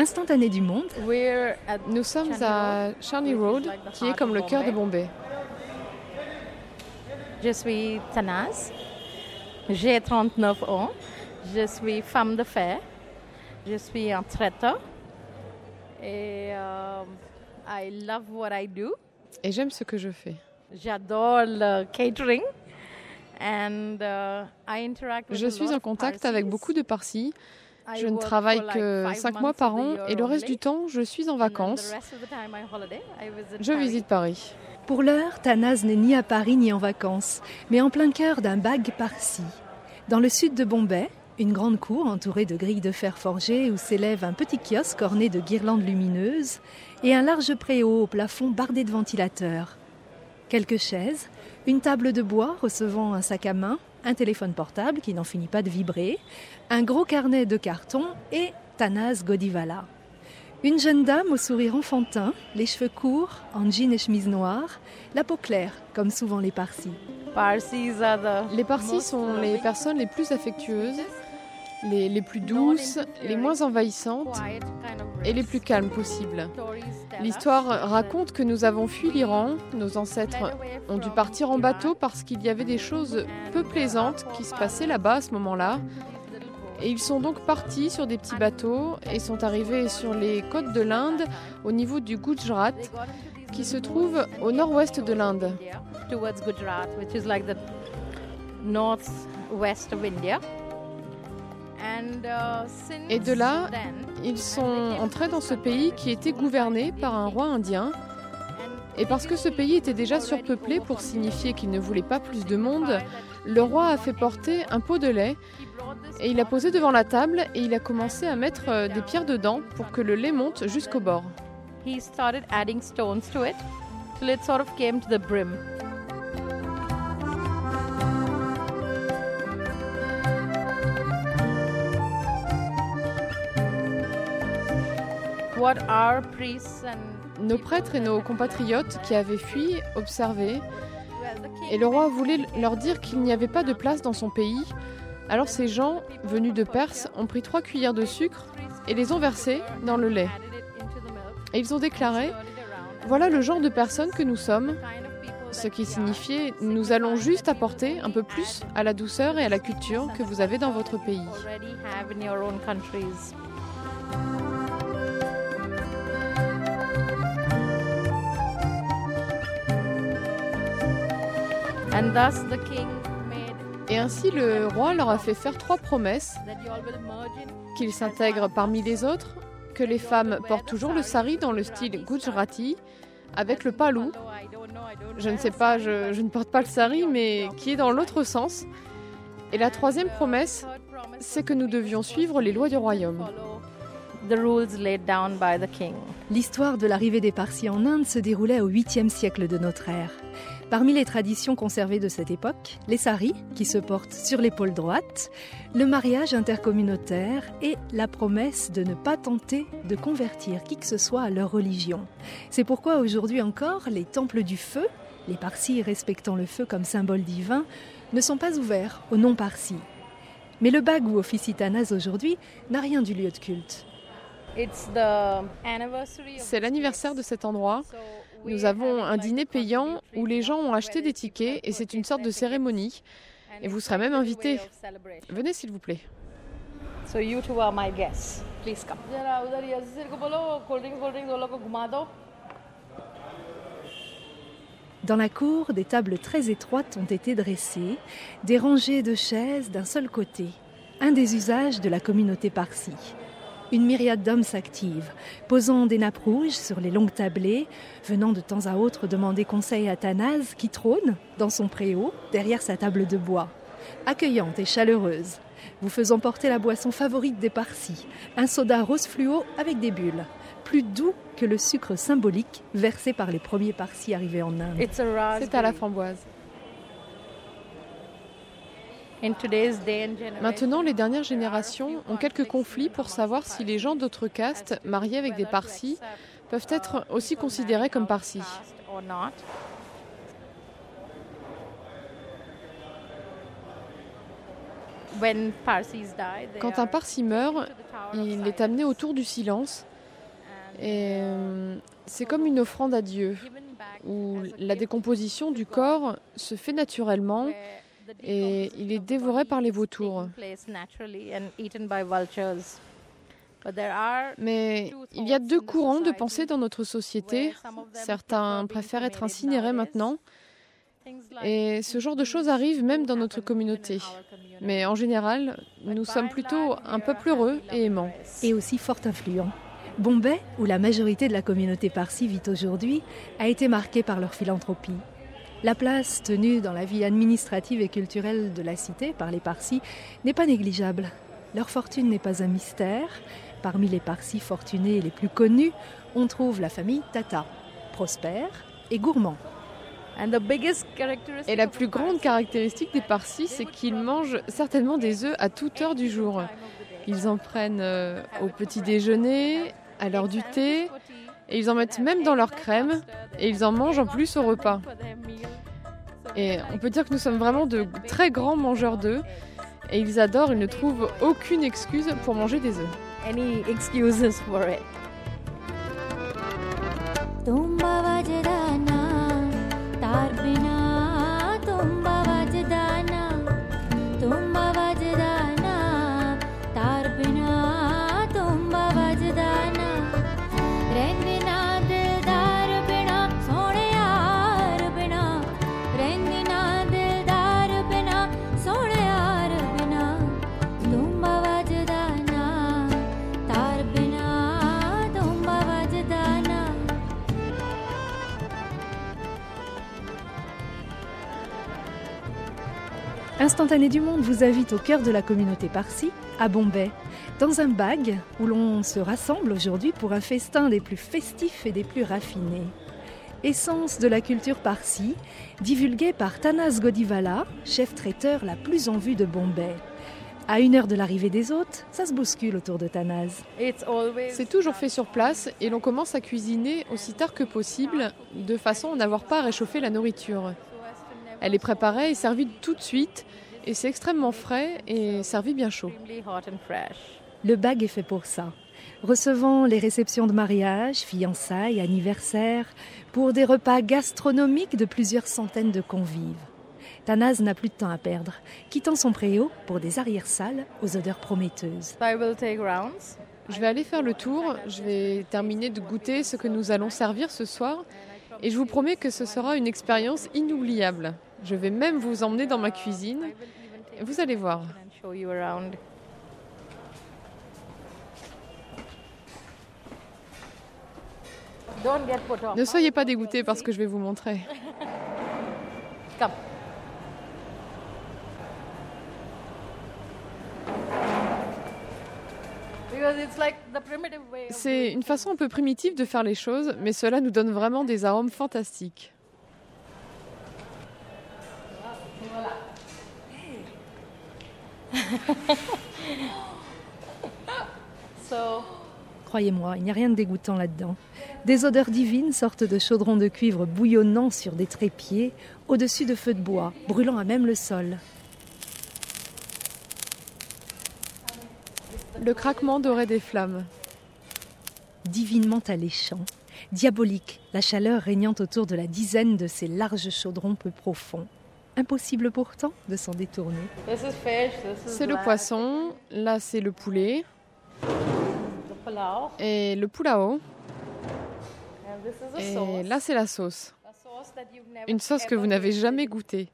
Instantané du monde, Nous sommes à Charney Road, qui est comme le cœur de Bombay. Je suis Tanaz, j'ai 39 ans, je suis femme de fer, je suis un traiteur et euh, I love what I do. Et j'aime ce que je fais. J'adore le catering and uh, I interact with Je suis en contact avec beaucoup de Parsis. I Je ne travaille que five 5 mois par an et le reste du temps, je suis en vacances. Je visite Paris. Pour l'heure, Tanaz n'est ni à Paris ni en vacances, mais en plein cœur d'un bag parsi. Dans le sud de Bombay, une grande cour entourée de grilles de fer forgées où s'élève un petit kiosque orné de guirlandes lumineuses et un large préau au plafond bardé de ventilateurs. Quelques chaises, une table de bois recevant un sac à main, téléphone portable qui n'en finit pas de vibrer, un gros carnet de carton et Tanaz Godivala. Une jeune dame au sourire enfantin, les cheveux courts, en jean et chemise noire, la peau claire, comme souvent les Parsis. Parsis are the Les Parsis sont les personnes les plus affectueuses, les, plus douces, les moins envahissantes et les plus calmes possibles. L'histoire raconte que nous avons fui l'Iran, nos ancêtres ont dû partir en bateau parce qu'il y avait des choses peu plaisantes qui se passaient là-bas à ce moment-là. Et ils sont donc partis sur des petits bateaux et sont arrivés sur les côtes de l'Inde au niveau du Gujarat qui se trouve au nord-ouest de l'Inde. Et de là, Ils sont entrés dans ce pays qui était gouverné par un roi indien. Et parce que ce pays était déjà surpeuplé pour signifier qu'il ne voulait pas plus de monde, le roi a fait porter un pot de lait et il a posé devant la table et il a commencé à mettre euh, des pierres dedans pour que le lait monte jusqu'au bord. he started adding stones to it till it sort of came to the brim. Nos prêtres et nos compatriotes qui avaient fui observaient et le roi voulait leur dire qu'il n'y avait pas de place dans son pays. Alors ces gens, venus de Perse, ont pris trois cuillères de sucre et les ont versées dans le lait. Et ils ont déclaré Voilà le genre de personnes que nous sommes, ce qui signifiait nous allons juste apporter un peu plus à la douceur et à la culture que vous avez dans votre pays. And thus the king made Et ainsi le roi leur a fait faire trois promesses, qu'ils s'intègrent parmi les autres, que les femmes portent toujours le sari dans le style gujarati, avec le palou, je ne sais pas, je, je ne porte pas le sari, mais qui est dans l'autre sens. Et la troisième promesse, third promise c'est que nous that we devions suivre les lois du royaume. L'histoire de l'arrivée des Parsis en Inde se déroulait au 8e siècle de notre ère. Parmi les traditions conservées de cette époque, les saris, qui se portent sur l'épaule droite, le mariage intercommunautaire et la promesse de ne pas tenter de convertir qui que ce soit à leur religion. C'est pourquoi aujourd'hui encore, les temples du feu, les Parsis respectant le feu comme symbole divin, ne sont pas ouverts aux non-Parsis. Mais le bag où officie Tanaz aujourd'hui n'a rien du lieu de culte. It's the anniversary of C'est this l'anniversaire de cet endroit. Nous avons un dîner payant où les gens ont acheté des tickets et c'est une sorte de cérémonie. Et vous serez même invité. Venez s'il vous plaît. Dans la cour, des tables très étroites ont été dressées, des rangées de chaises d'un seul côté, un des usages de la communauté parsi. Une myriade d'hommes s'active, posant des nappes rouges sur les longues tablées, venant de temps à autre demander conseil à Tanaz qui trône dans son préau derrière sa table de bois. Accueillante et chaleureuse, vous faisant porter la boisson favorite des Parsis, un soda rose fluo avec des bulles, plus doux que le sucre symbolique versé par les premiers Parsis arrivés en Inde. It's a raspberry. C'est à la framboise. In today's day and generation, Maintenant, les dernières générations ont quelques conflits pour savoir si les gens d'autres castes mariés avec des parsis peuvent être aussi considérés comme parsis. Quand un parsi meurt, il est amené autour du silence. Et euh, c'est comme une offrande à Dieu, où la décomposition du corps se fait naturellement et il est dévoré par les vautours. Mais il y a deux courants de pensée dans notre société. Certains préfèrent être incinérés maintenant. Et ce genre de choses arrive même dans notre communauté. Mais en général, nous sommes plutôt un peuple heureux et aimant. Et aussi fort influent. Bombay, où la majorité de la communauté parsi vit aujourd'hui, a été marquée par leur philanthropie. La place tenue dans la vie administrative et culturelle de la cité par les Parsis n'est pas négligeable. Leur fortune n'est pas un mystère. Parmi les Parsis fortunés les plus connus, on trouve la famille Tata, prospère et gourmand. Et la plus grande caractéristique des Parsis, c'est qu'ils mangent certainement des œufs à toute heure du jour. Ils en prennent euh, au petit déjeuner, à l'heure du thé, et ils en mettent même dans leur crème, et ils en mangent en plus au repas. Et on peut dire que nous sommes vraiment de très grands mangeurs d'œufs, et ils adorent, ils ne trouvent aucune excuse pour manger des œufs. Any excuses for it? Instantané du Monde vous invite au cœur de la communauté Parsi, à Bombay, dans un bag où l'on se rassemble aujourd'hui pour un festin des plus festifs et des plus raffinés. Essence de la culture Parsi, divulguée par Tanas Godivala, chef traiteur la plus en vue de Bombay. À une heure de l'arrivée des hôtes, ça se bouscule autour de Tanas. C'est toujours fait sur place et l'on commence à cuisiner aussi tard que possible, de façon à n'avoir pas à réchauffer la nourriture. Elle est préparée et servie tout de suite et c'est extrêmement frais et servi bien chaud. Le bag est fait pour ça. Recevant les réceptions de mariage, fiançailles, anniversaires, pour des repas gastronomiques de plusieurs centaines de convives. Tanaz n'a plus de temps à perdre, quittant son préau pour des arrière-salles aux odeurs prometteuses. Je vais aller faire le tour, je vais terminer de goûter ce que nous allons servir ce soir et je vous promets que ce sera une expérience inoubliable. Je vais même vous emmener dans ma cuisine. Vous allez voir. Ne soyez pas dégoûtés parce que je vais vous montrer. C'est une façon un peu primitive de faire les choses, mais cela nous donne vraiment des arômes fantastiques. Croyez-moi, il n'y a rien de dégoûtant là-dedans. Des odeurs divines sortent de chaudrons de cuivre bouillonnant sur des trépieds, au-dessus de feux de bois, brûlant à même le sol. Le craquement doré des flammes. Divinement alléchant, diabolique, la chaleur régnant autour de la dizaine de ces larges chaudrons peu profonds. Impossible pourtant de s'en détourner. C'est le poisson, là c'est le poulet. Et le pulao. Et là c'est la sauce. Une sauce que vous n'avez jamais goûtée.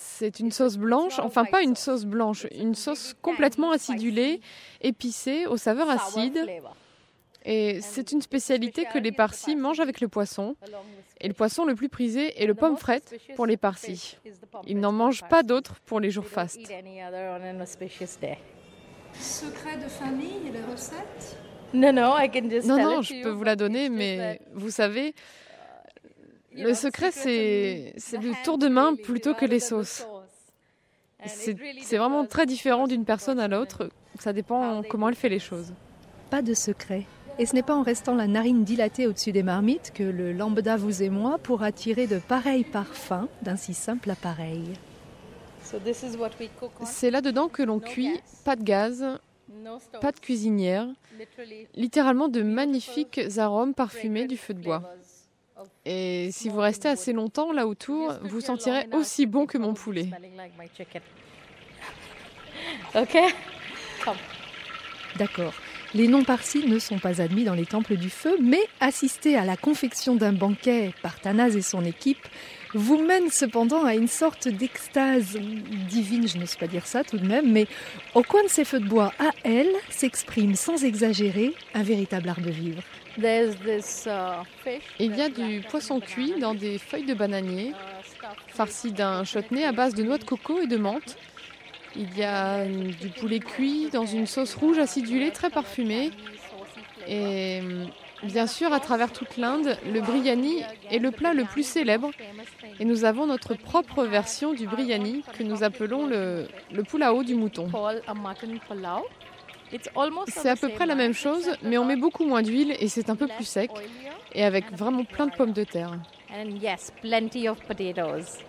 C'est une sauce blanche, enfin pas une sauce blanche, une sauce complètement acidulée, épicée, aux saveurs acides. Et c'est une spécialité que les Parsis mangent avec le poisson. Et le poisson le plus prisé est le pomme frette pour les Parsis. Ils n'en mangent pas d'autres pour les jours fastes. Secret de famille, les recettes? Non, non, je peux vous la donner, mais vous savez, le secret, c'est le tour de main plutôt que les sauces. C'est vraiment très différent d'une personne à l'autre. Ça dépend comment elle fait les choses. Pas de secret. Et ce n'est pas en restant la narine dilatée au-dessus des marmites que le lambda vous et moi pourra tirer de pareils parfums d'un si simple appareil. C'est là-dedans que l'on cuit, pas de gaz, pas de cuisinière, littéralement de magnifiques arômes parfumés du feu de bois. Et si vous restez assez longtemps là autour, vous sentirez aussi bon que mon poulet. Ok D'accord. Les non-parsis ne sont pas admis dans les temples du feu, mais assister à la confection d'un banquet par Tanaz et son équipe vous mène cependant à une sorte d'extase divine, je n'ose pas dire ça tout de même, mais au coin de ces feux de bois, à elle, s'exprime sans exagérer un véritable art de vivre. uh, Il y a du poisson cuit dans des feuilles de bananier, farci d'un chutney à base de noix de coco et de menthe. Il y a du poulet cuit dans une sauce rouge acidulée très parfumée. Et bien sûr, à travers toute l'Inde, le biryani est le plat le plus célèbre. Et nous avons notre propre version du biryani que nous appelons le, le du mouton. C'est à peu près la même chose, mais on met beaucoup moins d'huile et c'est un peu plus sec. Et avec vraiment plein de pommes de terre. Plenty of potatoes.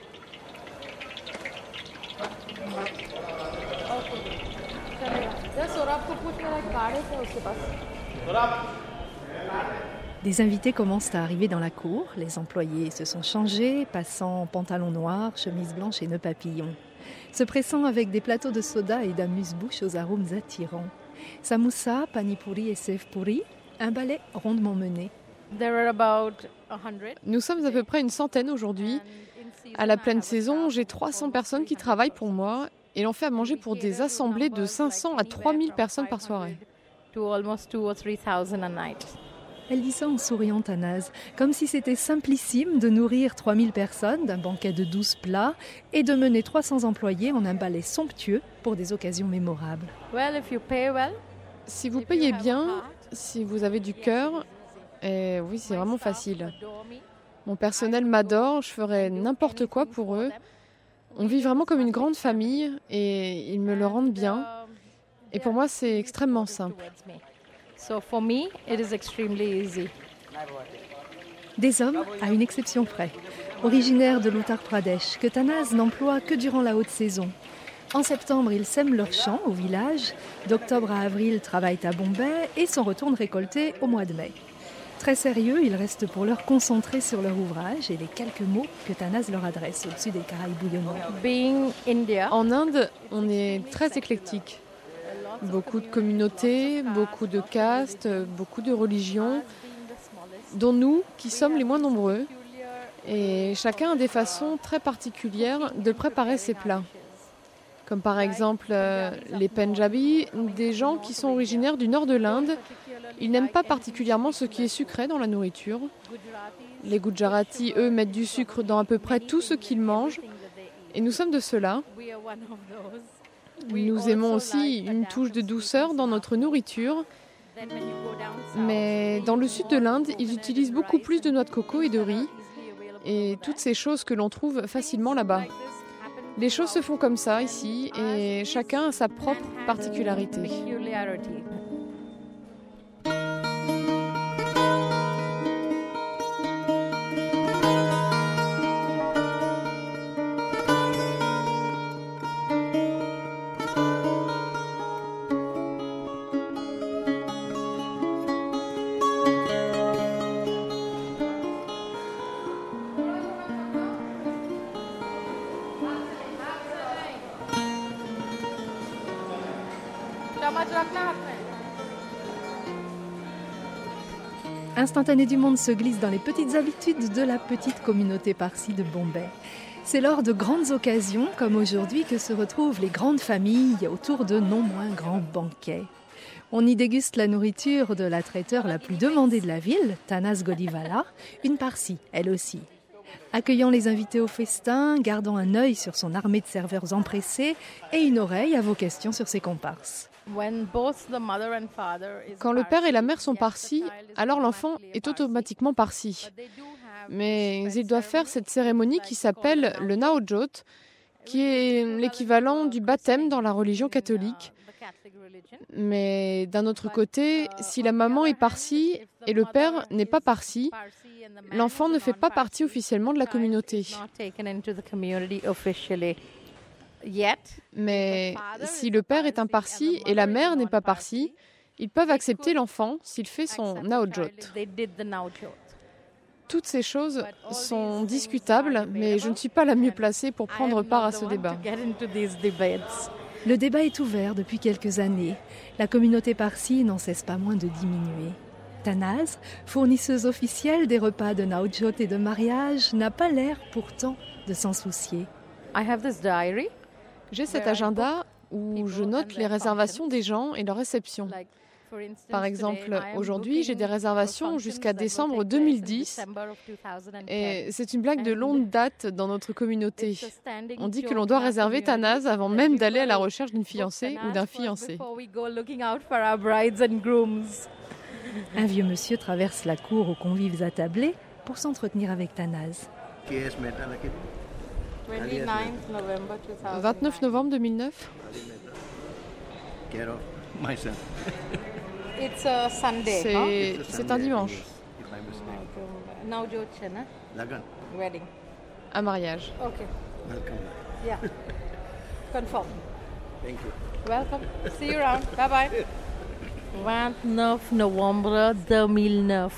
Des invités commencent à arriver dans la cour. Les employés se sont changés, passant en pantalon noir, chemise blanche et nœud papillon. Se pressant avec des plateaux de soda et d'amuse-bouche aux arômes attirants. Samoussa, panipuri et sevpuri, un ballet rondement mené. There are about 100. Nous sommes à peu près une centaine aujourd'hui. À la pleine saison, j'ai 300 personnes qui travaillent pour moi et l'on fait à manger pour des assemblées de 500 à 3000 personnes par soirée. To almost two or three thousand a night. Elle dit ça en souriant à Naz, comme si c'était simplissime de nourrir 3000 personnes d'un banquet de 12 plats et de mener 300 employés en un ballet somptueux pour des occasions mémorables. Well, if you pay well, Si vous payez bien, si vous avez du cœur, et oui, c'est vraiment facile. Mon personnel m'adore, je ferai n'importe quoi pour eux. On vit vraiment comme une grande famille et ils me le rendent bien. Et pour moi, c'est extrêmement simple. So for me, it is extremely easy. Des hommes, à une exception près, originaires de l'Uttar Pradesh, que Tanaz n'emploie que durant la haute saison. En septembre, ils sèment leurs champs au village, d'octobre à avril, travaillent à Bombay et s'en retournent récolter au mois de mai. Très sérieux, ils restent pour l'heure concentrés sur leur ouvrage et les quelques mots que Tanaz leur adresse au-dessus des Caraïbes India, En Inde, on est très éclectique. Beaucoup de communautés, beaucoup de castes, beaucoup de religions, dont nous, qui sommes les moins nombreux. Et chacun a des façons très particulières de préparer ses plats. Comme par exemple euh, les Punjabis, des gens qui sont originaires du nord de l'Inde. Ils n'aiment pas particulièrement ce qui est sucré dans la nourriture. Les Gujaratis, eux, mettent du sucre dans à peu près tout ce qu'ils mangent. Et nous sommes de ceux-là. Nous aimons aussi une touche de douceur dans notre nourriture. Mais dans le sud de l'Inde, ils utilisent beaucoup plus de noix de coco et de riz et toutes ces choses que l'on trouve facilement là-bas. Les choses se font comme ça ici et chacun a sa propre particularité. Peculiarity. Instantané du monde se glisse dans les petites habitudes de la petite communauté parsi de Bombay. C'est lors de grandes occasions, comme aujourd'hui, que se retrouvent les grandes familles autour de non moins grands banquets. On y déguste la nourriture de la traiteur la plus demandée de la ville, Tanas Godivala, une parsi, elle aussi. Accueillant les invités au festin, gardant un œil sur son armée de serveurs empressés et une oreille à vos questions sur ses comparses. Quand le père et la mère sont Parsi, parsis, alors l'enfant est automatiquement parsi. Mais ils doivent faire cette cérémonie qui s'appelle le Naojot, qui est l'équivalent du baptême dans la religion catholique. uh, religion. Mais d'un autre côté, si la maman est parsie et le père n'est pas parsi, l'enfant ne fait pas partie officiellement de la communauté. Mais si le père est un Parsi et la mère n'est pas Parsi, ils peuvent accepter l'enfant s'il fait son naojot. Toutes ces choses sont discutables, mais je ne suis pas la mieux placée pour prendre part à ce débat. Le débat est ouvert depuis quelques années. La communauté parsi n'en cesse pas moins de diminuer. Tanaz, fournisseuse officielle des repas de naojot et de mariage, n'a pas l'air pourtant de s'en soucier. J'ai cet agenda où je note les réservations des gens et leurs réceptions. Par exemple, aujourd'hui, j'ai des réservations jusqu'à décembre 2010 et c'est une blague de longue date dans notre communauté. On dit que l'on doit réserver Tanaz avant même d'aller à la recherche d'une fiancée ou d'un fiancé. Un vieux monsieur traverse la cour aux convives attablés pour s'entretenir avec Tanaz. 29 novembre 2009 C'est un dimanche. Un mariage. Ok. Welcome. Yeah. Confirm. Thank you. Welcome. See you around. Bye bye. 29 novembre 2009.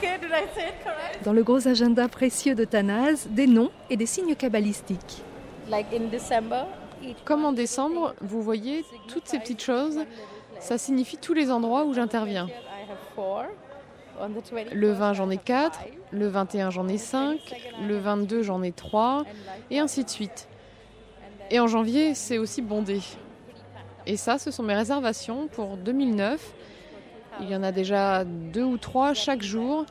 Okay, did I say it correct? Dans le gros agenda précieux de Tanaz, des noms et des signes kabbalistiques. Like in December, each Comme en décembre, vous voyez toutes ces petites choses, ça signifie tous les endroits où j'interviens. I have four. On the 20 Le 20, j'en ai 4, le 21, j'en ai 5, le 22, j'en ai 3, et ainsi de suite. Et en janvier, c'est aussi bondé. Et ça, ce sont mes réservations pour 2009. Il y en a déjà deux ou trois chaque jour.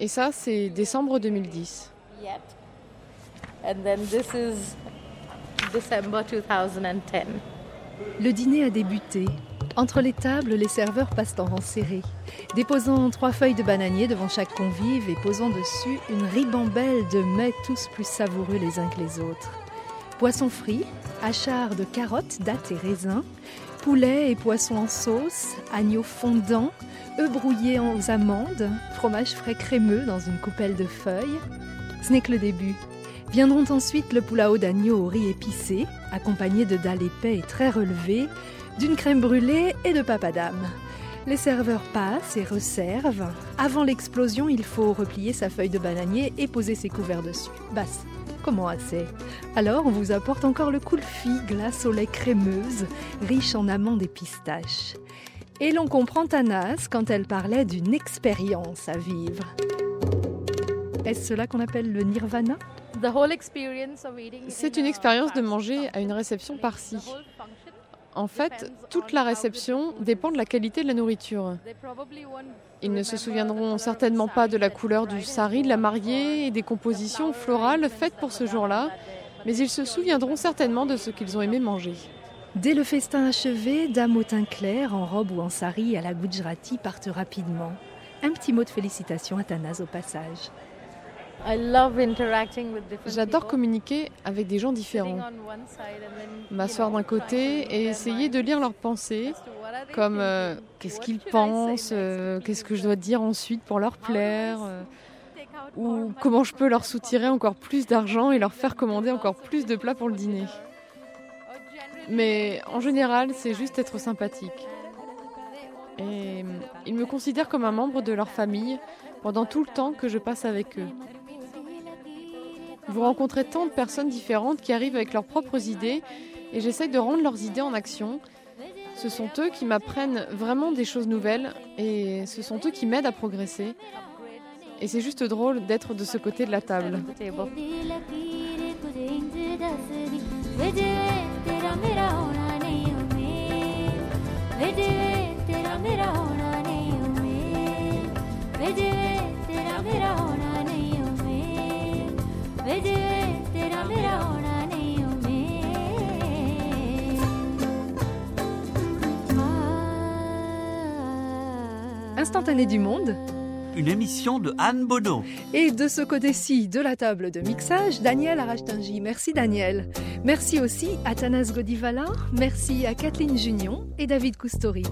Et ça, c'est décembre 2010. yet. And then this is December 2010. Le dîner a débuté. Entre les tables, les serveurs passent en rang serré, déposant trois feuilles de bananier devant chaque convive et posant dessus une ribambelle de mets tous plus savoureux les uns que les autres. Poissons frits, achards de carottes, dattes et raisins, poulet et poissons en sauce, agneaux fondants, œufs brouillés aux amandes, fromage frais crémeux dans une coupelle de feuilles. Ce n'est que le début. Viendront ensuite le poulao d'agneau au riz épicé, accompagné de dalles épais et très relevés, d'une crème brûlée et de papadam. Les serveurs passent et resservent. Avant l'explosion, il faut replier sa feuille de bananier et poser ses couverts dessus. Basse. Comment assez Alors, on vous apporte encore le kulfi, glace au lait crémeuse, riche en amandes et pistaches. Et l'on comprend Tanas quand elle parlait d'une expérience à vivre. Est-ce cela qu'on appelle le nirvana? The whole experience of eating C'est une expérience de manger à une réception par-ci. En fait, toute la réception dépend de la qualité de la nourriture. Ils ne se souviendront certainement pas de la couleur du sari de la mariée et des compositions florales faites pour ce jour-là, mais ils se souviendront certainement de ce qu'ils ont aimé manger. Dès le festin achevé, dames au teint clair, en robe ou en sari à la Gujarati partent rapidement. Un petit mot de félicitations à Tanas au passage. J'adore communiquer avec des gens différents. M'asseoir d'un côté et essayer de lire leurs pensées, comme euh, qu'est-ce qu'ils pensent, euh, qu'est-ce que je do dois dire ensuite pour leur plaire, euh, ou comment je peux leur soutirer encore plus d'argent et leur faire commander encore plus de plats pour le dîner. Mais en général, c'est juste être sympathique. Et ils me considèrent comme un membre de leur famille pendant tout le temps que je passe avec eux. Vous rencontrez tant de personnes différentes qui arrivent avec leurs propres idées et j'essaye de rendre leurs idées en action. Ce sont eux qui m'apprennent vraiment des choses nouvelles et ce sont eux qui m'aident à progresser. Et c'est juste drôle d'être de ce côté de la table. The table. Instantané du monde. Une émission de Anne Bonneau. Et de ce côté-ci de la table de mixage, Daniel Arachtangi. Merci Daniel. Merci aussi à Tanas Godivala, merci à Kathleen Junion et David Coustori.